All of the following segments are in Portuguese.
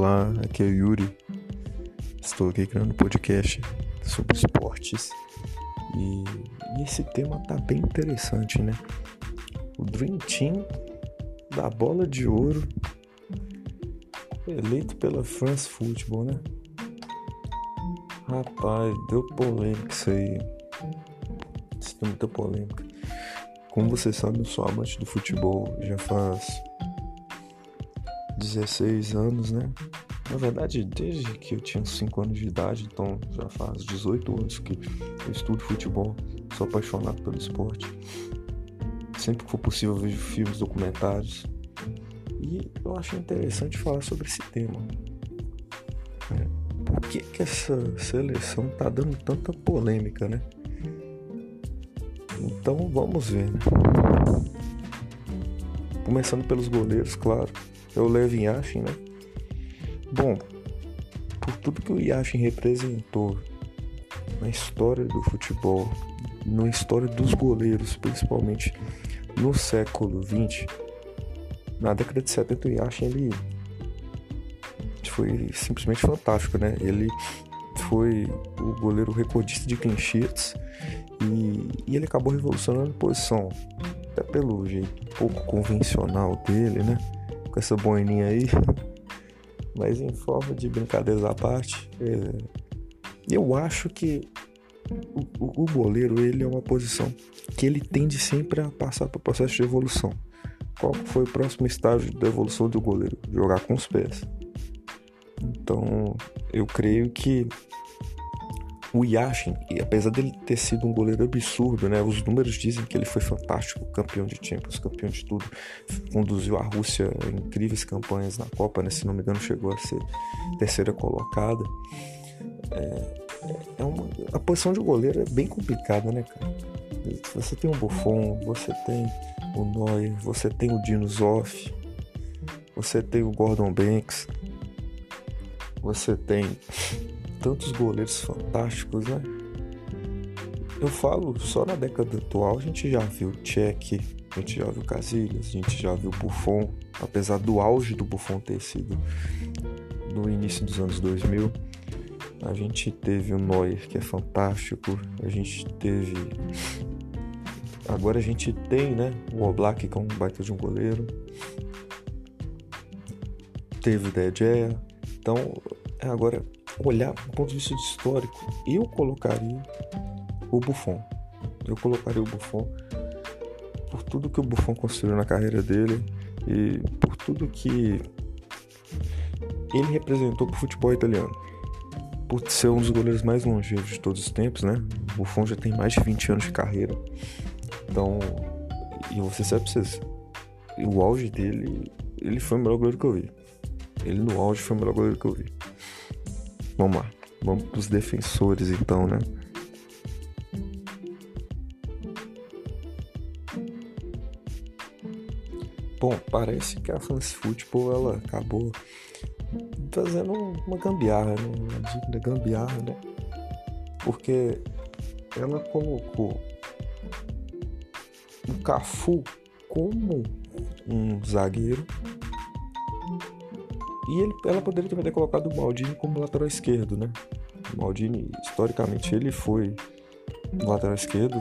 Olá, aqui é o Yuri. Estou aqui criando um podcast sobre esportes e, e, esse tema tá bem interessante, né? O Dream Team da bola de ouro eleito pela France Football, né? Rapaz, deu polêmica isso aí. Isso deu muita polêmica. Como você sabe, eu sou amante do futebol já faz 16 anos, né? Na verdade, desde que eu tinha 5 anos de idade, então já faz 18 anos que eu estudo futebol, sou apaixonado pelo esporte. Sempre que for possível, vejo filmes, documentários. E eu acho interessante falar sobre esse tema. É, por que, que essa seleção tá dando tanta polêmica, né? Então vamos ver, né? Começando pelos goleiros, claro é o Lev Yashin, né? Bom, por tudo que o Yashin representou na história do futebol, na história dos goleiros, principalmente no século XX, na década de 70 o Yashin ele foi simplesmente fantástico, né? Ele foi o goleiro recordista de clean sheets e, e ele acabou revolucionando a posição, até pelo jeito pouco convencional dele, né? Com essa boininha aí. Mas em forma de brincadeiras à parte, é... eu acho que o, o, o, goleiro ele é uma posição que ele tende sempre a passar por processo de evolução. Qual foi o próximo estágio da evolução do goleiro? Jogar com os pés. Então, eu creio que o Yashin, apesar dele ter sido um goleiro absurdo, né? Os números dizem que ele foi fantástico, campeão de Champions, campeão de tudo. Conduziu a Rússia a incríveis campanhas na Copa, né? Se não me engano, chegou a ser terceira colocada. É, é uma, a posição de goleiro é bem complicada, né, cara? Você tem o Buffon, você tem o Neuer, você tem o Dino Zoff, você tem o Gordon Banks, você tem tantos goleiros fantásticos, né? Eu falo, só na década atual a gente já viu Cech, a gente já viu Casillas, a gente já viu Buffon, apesar do auge do Buffon ter sido no início dos anos 2000. A gente teve o Neuer, que é fantástico. A gente teve. Agora a gente tem, né? O Oblak, que é um baita de um goleiro. Teve o De Gea. Então, agora olhar do ponto de vista histórico, eu colocaria o Buffon. Eu colocaria o Buffon por tudo que o Buffon construiu na carreira dele e por tudo que ele representou para o futebol italiano. Por ser um dos goleiros mais longevos de todos os tempos, né? O Buffon já tem mais de 20 anos de carreira. Então, e você sabe vocês, o auge dele, ele foi o melhor goleiro que eu vi. Ele no auge foi o melhor goleiro que eu vi. Vamos lá. Vamos para os defensores então, né? Bom, parece que a France Football ela acabou fazendo uma gambiarra, né? uma digna gambiarra, né? Porque ela colocou o Cafu como um zagueiro e ele, ela poderia também ter colocado o Maldini como lateral esquerdo, né? O Maldini, historicamente, ele foi lateral esquerdo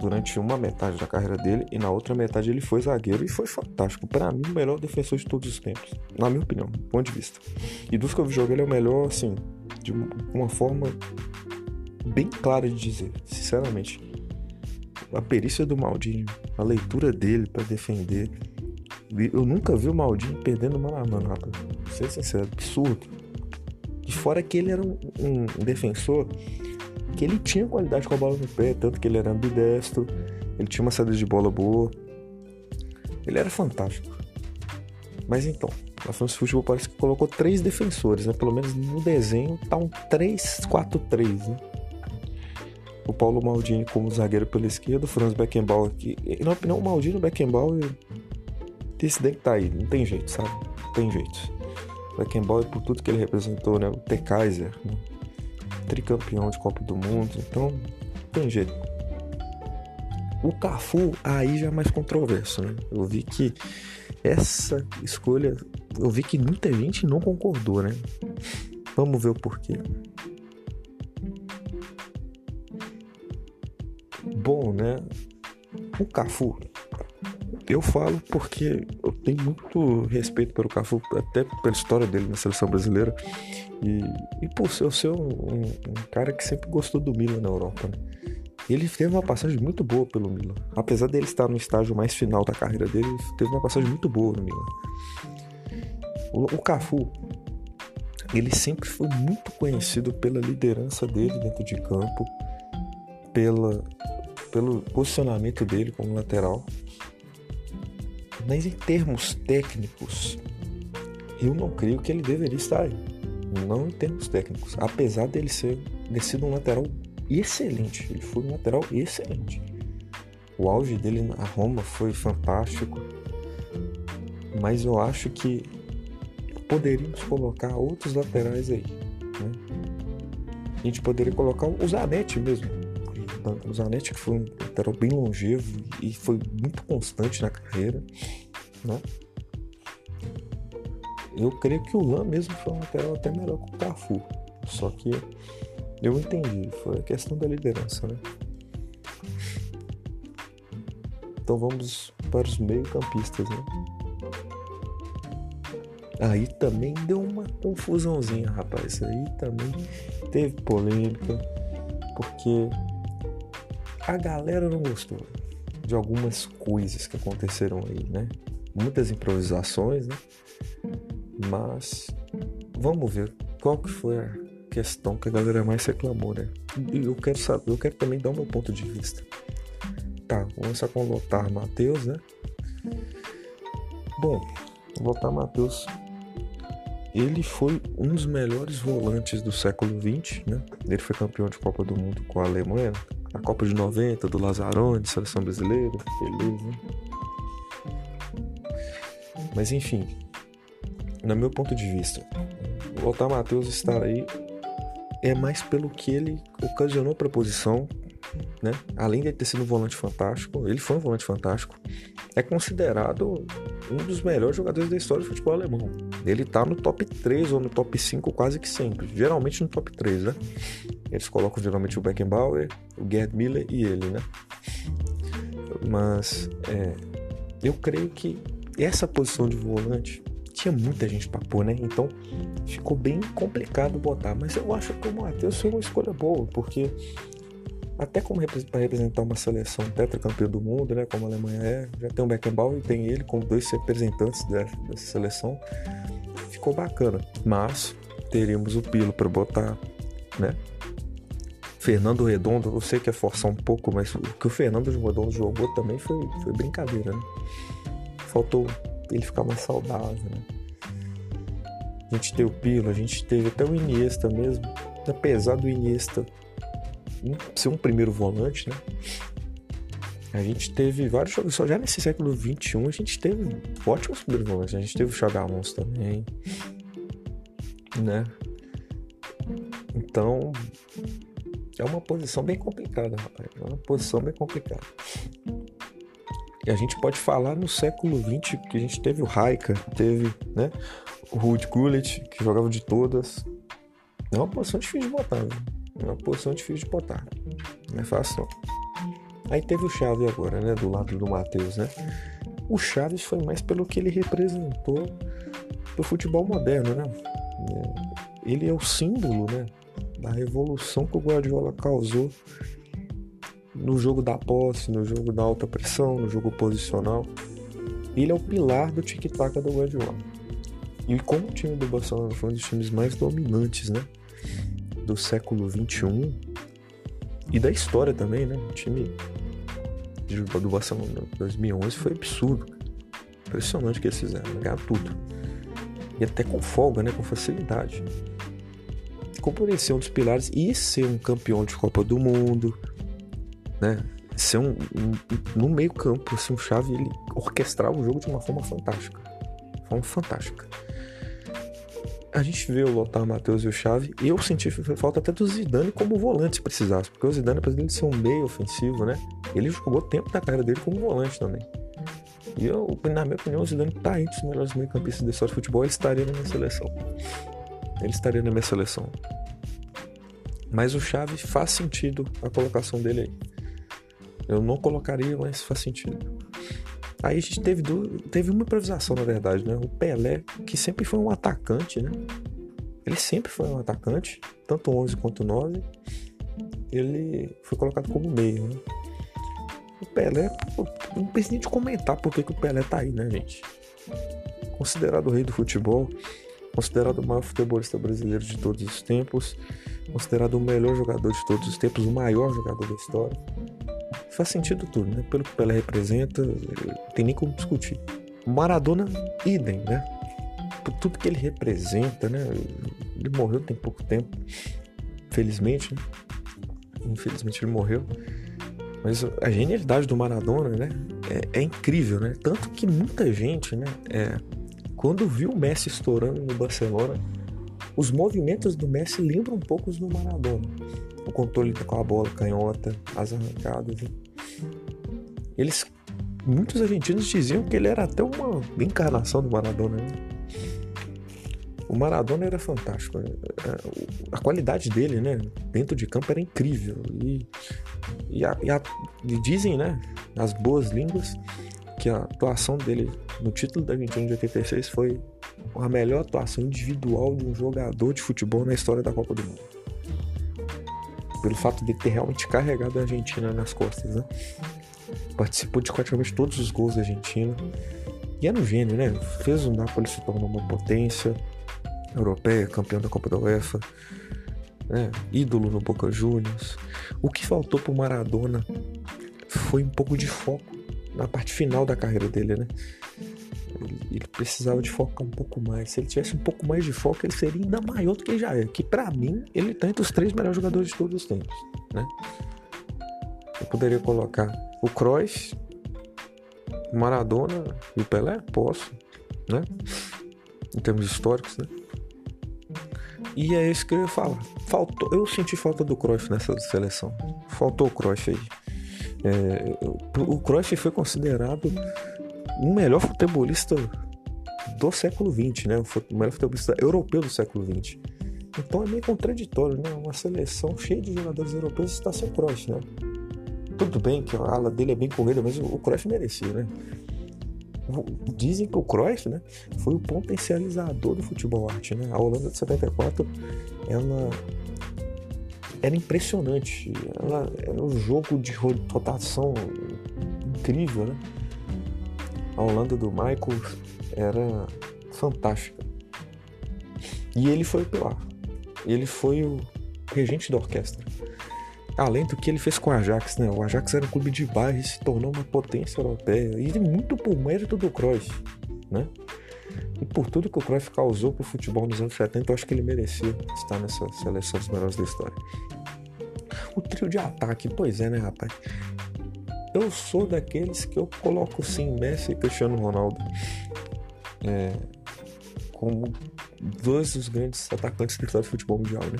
durante uma metade da carreira dele e na outra metade ele foi zagueiro e foi fantástico. Para mim, o melhor defensor de todos os tempos, na minha opinião, ponto de vista. E dos que eu jogar, ele é o melhor, assim, de uma forma bem clara de dizer, sinceramente. A perícia do Maldini, a leitura dele para defender eu nunca vi o Maldini perdendo uma na mano, rapaz. Ser sincero, absurdo. E fora que ele era um, um, defensor que ele tinha qualidade com a bola no pé, tanto que ele era ambidestro, ele tinha uma saída de bola boa. Ele era fantástico. Mas então, a France Futebol parece que colocou três defensores, né? Pelo menos no desenho tá um 3-4-3, né? O Paulo Maldini como zagueiro pela esquerda, o Franz Beckenbauer aqui. Na opinião, o Maldini e o Beckenbauer esse deck tá aí, não tem jeito, sabe? Não tem jeito. Beckenbauer, por tudo que ele representou, né? O T. Kaiser, né? tricampeão de Copa do Mundo, então tem jeito. O Cafu aí já é mais controverso, né? Eu vi que essa escolha eu vi que muita gente não concordou, né? Vamos ver o porquê. Bom, né? O Cafu. Eu falo porque eu tenho muito respeito pelo Cafu, até pela história dele na seleção brasileira. E, e por ser, ser um, um, um, cara que sempre gostou do Milan na Europa, né? Ele teve uma passagem muito boa pelo Milan. Apesar dele estar no estágio mais final da carreira dele, ele teve uma passagem muito boa no Milan. O, o Cafu, ele sempre foi muito conhecido pela liderança dele dentro de campo, pela, pelo posicionamento dele como lateral. Mas em termos técnicos, eu não creio que ele deveria estar aí. Não em termos técnicos. Apesar dele ser ter sido um lateral excelente. Ele foi um lateral excelente. O auge dele na Roma foi fantástico. Mas eu acho que poderíamos colocar outros laterais aí. Né? A gente poderia colocar o Zanetti mesmo. O Zanetti que foi um lateral bem longevo e foi muito constante na carreira. Né? Eu creio que o Lan mesmo foi um lateral até melhor que o Cafu. Só que eu entendi, foi a questão da liderança, né? Então vamos para os meio-campistas, né? Aí também deu uma confusãozinha, rapaz. Aí também teve polêmica, porque a galera não gostou de algumas coisas que aconteceram aí, né? Muitas improvisações, né? Mas vamos ver qual que foi a questão que a galera mais reclamou, né? E eu quero saber, eu quero também dar o meu ponto de vista. Tá, vamos começar com o Lothar Matheus, né? Bom, o Lothar Matheus ele foi um dos melhores volantes do século XX, né? Ele foi campeão de Copa do Mundo com a Alemanha, a Copa de 90 do Lazzaroni, seleção brasileira, beleza. Mas enfim, no meu ponto de vista, o Lothar Matheus estar aí é mais pelo que ele ocasionou para a posição, né? Além de ter sido um volante fantástico, ele foi um volante fantástico, é considerado um dos melhores jogadores da história do futebol alemão. Ele tá no top 3 ou no top 5 quase que sempre, geralmente no top 3, né? Eles colocam geralmente o Beckenbauer, o Gerd Miller e ele, né? Mas é, eu creio que essa posição de volante tinha muita gente para pôr, né? Então ficou bem complicado botar. Mas eu acho que o Matheus foi uma escolha boa, porque até como para representar uma seleção tetracampeã do mundo, né? Como a Alemanha é, já tem o Beckenbauer e tem ele como dois representantes dessa, dessa seleção. Ficou bacana. Mas teríamos o Pilo para botar, né? Fernando Redondo, eu sei que é forçar um pouco, mas o que o Fernando Redondo jogou também foi, foi brincadeira, né? Faltou ele ficar mais saudável, né? A gente teve o Pilo, a gente teve até o Iniesta mesmo. Apesar do Iniesta ser um primeiro volante, né? A gente teve vários jogos, só já nesse século XXI a gente teve ótimos primeiros volantes. A gente teve o Chagamons também, né? Então, é uma posição bem complicada, rapaz. É uma posição bem complicada. E a gente pode falar no século XX que a gente teve o Raika, teve né, o Ruud Gullit, que jogava de todas. É uma posição difícil de botar, né? É uma posição difícil de botar. Não é fácil não. Aí teve o Chaves agora, né? Do lado do Matheus, né? O Chaves foi mais pelo que ele representou pro futebol moderno, né? É, ele é o símbolo, né? Da revolução que o Guardiola causou no jogo da posse, no jogo da alta pressão, no jogo posicional. Ele é o pilar do tic-tac do Guardiola. E como o time do Barcelona foi um dos times mais dominantes, né? Do século 21 e da história também, né? O time do Barcelona 2011 foi absurdo. Impressionante o que eles fizeram, né? ganhar tudo. E até com folga, né? Com facilidade. Como por ele ser um dos pilares e ser um campeão de Copa do Mundo, né? Ser um, um no meio campo, assim, o Xavi ele orquestrar o jogo de uma forma fantástica, forma fantástica. A gente vê o Lothar Matheus e o Xavi, e eu senti falta até do Zidane como volante se precisasse, porque o Zidane, apesar de ser um meio ofensivo, né? Ele jogou tempo na carreira dele como volante também. E eu, na minha opinião, o Zidane tá entre os melhores meio-campistas da história do futebol, ele estaria na minha seleção. Ele estaria na minha seleção. Mas o Xavi faz sentido a colocação dele aí. Eu não colocaria, mas faz sentido. Aí a gente teve, do, teve uma improvisação, na verdade, né? O Pelé, que sempre foi um atacante, né? Ele sempre foi um atacante, tanto 11 quanto 9. Ele foi colocado como meio, né? O Pelé, não preciso nem de comentar por que, que o Pelé tá aí, né, gente? Considerado o rei do futebol, considerado o maior futebolista brasileiro de todos os tempos, considerado o melhor jogador de todos os tempos, o maior jogador da história. Faz sentido tudo, né? Pelo que Pelé representa, não tem nem como discutir. Maradona, idem, né? Por tudo que ele representa, né? Ele morreu tem pouco tempo, felizmente, né? Infelizmente ele morreu. Mas a genialidade do Maradona, né? É, é incrível, né? Tanto que muita gente, né? É, quando viu o Messi estourando no Barcelona, os movimentos do Messi lembram um pouco os do Maradona. O controle com a bola canhota, as arrancadas. Eles, muitos argentinos diziam que ele era até uma encarnação do Maradona. Né? O Maradona era fantástico. Né? A qualidade dele, né, dentro de campo era incrível. E, e, a, e, a, e dizem, né, as boas línguas, que a atuação dele no título da Argentina de 86 foi a melhor atuação individual de um jogador de futebol na história da Copa do Mundo. Pelo fato de ter realmente carregado a Argentina nas costas, né? Participou de praticamente todos os gols da Argentina. E era um gênio, né? Fez o Napoli se tornar uma potência europeia, campeão da Copa da UEFA, né? ídolo no Boca Juniors. O que faltou pro Maradona foi um pouco de foco na parte final da carreira dele, né? Ele, ele, precisava de focar um pouco mais. Se ele tivesse um pouco mais de foco, ele seria ainda maior do que já é. Que para mim, ele tá entre os três melhores jogadores de todos os tempos, né? Eu poderia colocar o Cruyff, o Maradona e o Pelé? Posso, né? Em termos históricos, né? E é isso que eu ia falar. Faltou, eu senti falta do Cruyff nessa seleção. Faltou o Cruyff aí. É, o Cruyff foi considerado o melhor futebolista do século XX, né? O melhor futebolista europeu do século XX. Então é meio contraditório, né? Uma seleção cheia de jogadores europeus está sem Cruyff, né? Tudo bem que a ala dele é bem corrida, mas o Cruyff merecia, né? Dizem que o Cruyff, né, foi o potencializador do futebol arte, né? A Holanda de 74, ela era impressionante. Ela era um jogo de rotação incrível, né? A Holanda do Michael era fantástica. E ele foi o pilar. Ele foi o regente da orquestra. Além do que ele fez com o Ajax, né? O Ajax era um clube de bairro e se tornou uma potência europeia. E muito por mérito do Cruyff, né? E por tudo que o Cruyff causou pro futebol nos anos 70, eu acho que ele merecia estar nessa seleção dos melhores da história. O trio de ataque, pois é, né, rapaz? Eu sou daqueles que eu coloco sim Messi e Cristiano Ronaldo é, como dois dos grandes atacantes da história do futebol mundial, né?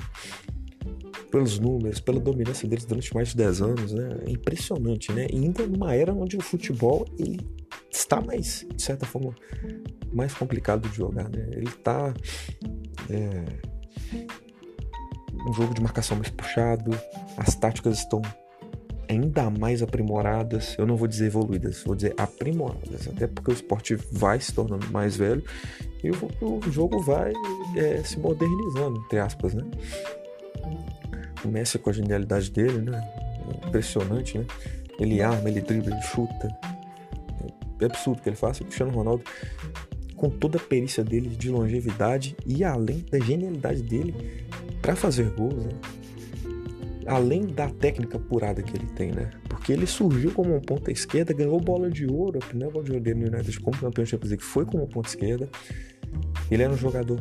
Pelos números, pela dominância deles durante mais de 10 anos, né? É impressionante, né? E ainda numa era onde o futebol ele está mais, de certa forma, mais complicado de jogar, né? Ele está é, um jogo de marcação mais puxado, as táticas estão ainda mais aprimoradas. Eu não vou dizer evoluídas, vou dizer aprimoradas, até porque o esporte vai se tornando mais velho e o, o jogo vai é, se modernizando, entre aspas, né? Messi com a genialidade dele, né? É impressionante, né? Ele arma, ele dribla, ele chuta. Absurdo que ele faça. O Cristiano Ronaldo, com toda a perícia dele de longevidade e além da genialidade dele para fazer gols, né? além da técnica apurada que ele tem, né? Porque ele surgiu como um ponta esquerda, ganhou bola de ouro, a primeira bola de ouro dele no United como campeão de Champions League foi como ponta esquerda. Ele era um jogador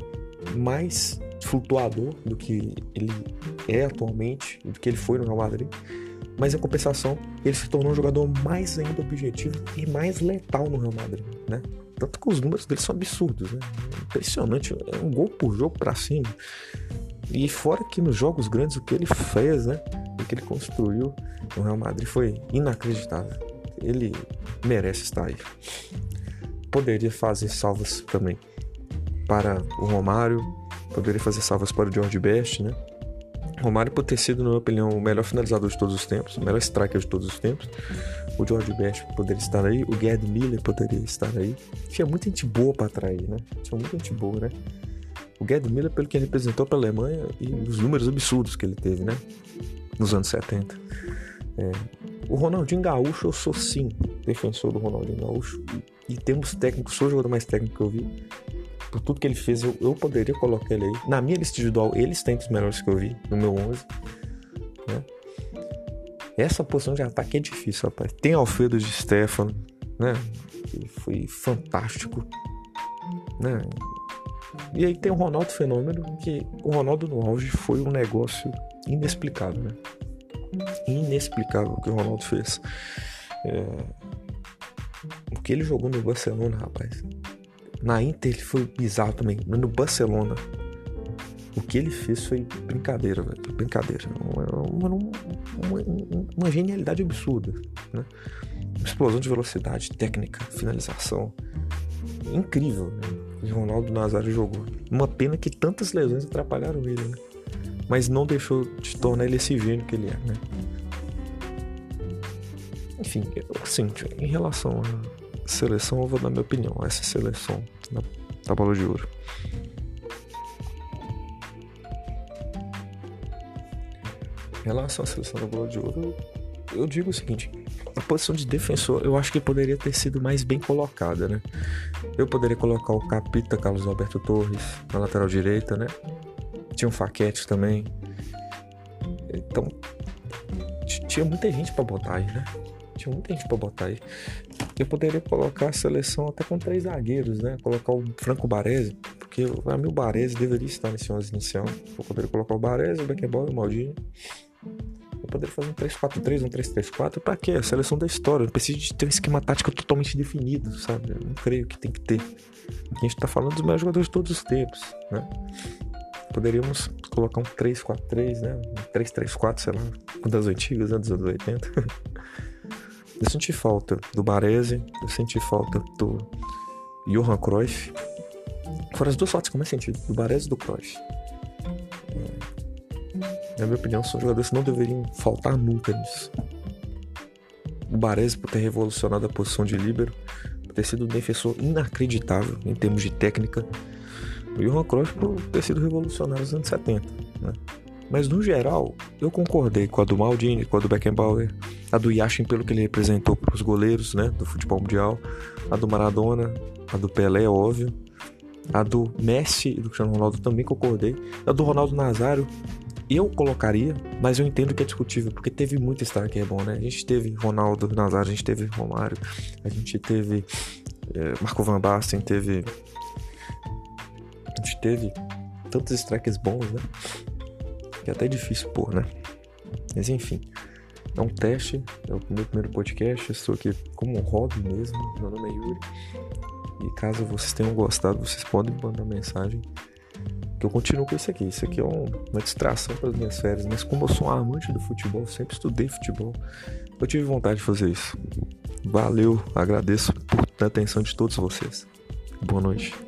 mais flutuador do que ele é atualmente, do que ele foi no Real Madrid. Mas em compensação, ele se tornou um jogador mais ainda objetivo e mais letal no Real Madrid, né? Tanto que os números dele são absurdos, né? Impressionante, é um gol por jogo para cima. E fora que nos jogos grandes o que ele fez, né? O que ele construiu no Real Madrid foi inacreditável. ele merece estar aí. Poderia fazer salvas também para o Romário, poderia fazer salvas para o George Best, né? Romário por ter sido, na minha opinião, o melhor finalizador de todos os tempos, o melhor striker de todos os tempos. O George Best poderia estar aí, o Gerd Miller poderia estar aí. Tinha muita gente boa para atrair, né? Tinha muita gente boa, né? O Gerd Miller, pelo que ele representou para a Alemanha e os números absurdos que ele teve, né? Nos anos 70. É, o Ronaldinho Gaúcho, eu sou sim defensor do Ronaldinho Gaúcho. E, temos técnicos, sou o jogador mais técnico que eu vi por tudo que ele fez, eu, eu poderia colocar ele aí. Na minha lista individual, ele está entre os melhores que eu vi, no meu 11. Né? Essa posição de ataque é difícil, rapaz. Tem Alfredo de Stefano, né? Ele foi fantástico, né? E aí tem o Ronaldo Fenômeno, que o Ronaldo no auge foi um negócio inexplicável, né? Inexplicável o que o Ronaldo fez. É... O que ele jogou no Barcelona, rapaz. Na Inter ele foi bizarro também, mas no Barcelona o que ele fez foi brincadeira, velho. Brincadeira. Uma, uma, uma, uma, genialidade absurda. Né? Explosão de velocidade, técnica, finalização. Incrível. Né? Ronaldo Nazário jogou. Uma pena que tantas lesões atrapalharam ele, né? Mas não deixou de tornar ele esse gênio que ele é, né? Enfim, assim, em relação a seleção, eu vou dar minha opinião. Essa seleção da, da bola de ouro. Em relação à seleção da bola de ouro, eu digo o seguinte: a posição de defensor eu acho que poderia ter sido mais bem colocada, né? Eu poderia colocar o Capita Carlos Alberto Torres na lateral direita, né? Tinha um Faquete também. Então, tinha muita gente para botar aí, né? Tinha muita gente para botar aí. Eu poderia colocar a seleção até com três zagueiros, né? Colocar o Franco Baresi, porque para mim o Baresi deveria estar nesse 11 inicial. Eu poderia colocar o Baresi, o Beckenbauer e o Maldini. Eu poderia fazer um 3-4-3, um 3-3-4. Pra quê? A seleção da história. Eu preciso de ter um esquema tático totalmente definido, sabe? Eu não creio que tem que ter. a gente tá falando dos melhores jogadores de todos os tempos, né? Poderíamos colocar um 3-4-3, né? Um 3-3-4, sei lá, um das antigas, né? dos anos 80. Eu senti falta do Baresi, eu senti falta do Johan Cruyff. Foram as duas faltas que eu mais senti, do Baresi e do Cruyff. Na minha opinião, são jogadores que não deveriam faltar nunca nisso. O Baresi por ter revolucionado a posição de líbero, por ter sido um defensor inacreditável em termos de técnica. O Johan Cruyff por ter sido revolucionário nos anos 70. Né? Mas no geral, eu concordei com a do Maldini, com a do Beckenbauer, a do Yashin pelo que ele representou para os goleiros né, do futebol mundial, a do Maradona, a do Pelé, óbvio, a do Messi e do Cristiano Ronaldo também concordei, a do Ronaldo Nazário eu colocaria, mas eu entendo que é discutível, porque teve muito star que é bom, né? A gente teve Ronaldo Nazário, a gente teve Romário, a gente teve é, Marco Van Basten, teve. A gente teve tantos strikers bons, né? que é até difícil pôr, né? Mas enfim, é um teste, é o meu primeiro podcast, estou aqui como um hobby mesmo, meu nome é Yuri. E caso vocês tenham gostado, vocês podem mandar mensagem que eu continuo com isso aqui. Isso aqui é um, uma distração para as minhas férias, mas como eu sou um amante do futebol, sempre estudei futebol, eu tive vontade de fazer isso. Valeu, agradeço por a atenção de todos vocês. Boa noite.